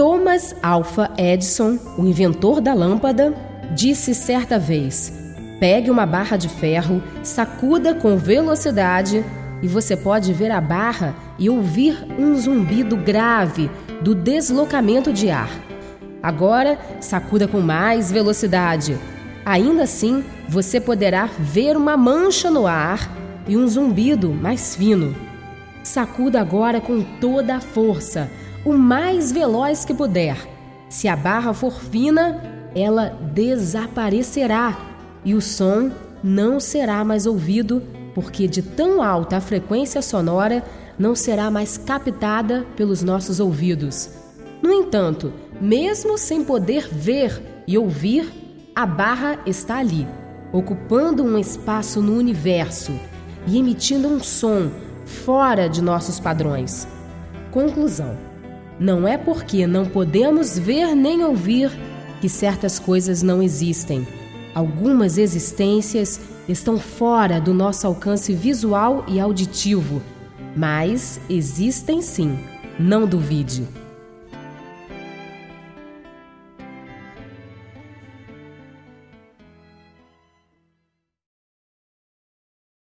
Thomas Alva Edison, o inventor da lâmpada, disse certa vez: pegue uma barra de ferro, sacuda com velocidade e você pode ver a barra e ouvir um zumbido grave do deslocamento de ar. Agora, sacuda com mais velocidade. Ainda assim, você poderá ver uma mancha no ar e um zumbido mais fino. Sacuda agora com toda a força, o mais veloz que puder. Se a barra for fina, ela desaparecerá e o som não será mais ouvido, porque de tão alta a frequência sonora não será mais captada pelos nossos ouvidos. No entanto, mesmo sem poder ver e ouvir, a barra está ali, ocupando um espaço no universo e emitindo um som fora de nossos padrões. Conclusão: não é porque não podemos ver nem ouvir que certas coisas não existem. Algumas existências estão fora do nosso alcance visual e auditivo, mas existem sim, não duvide.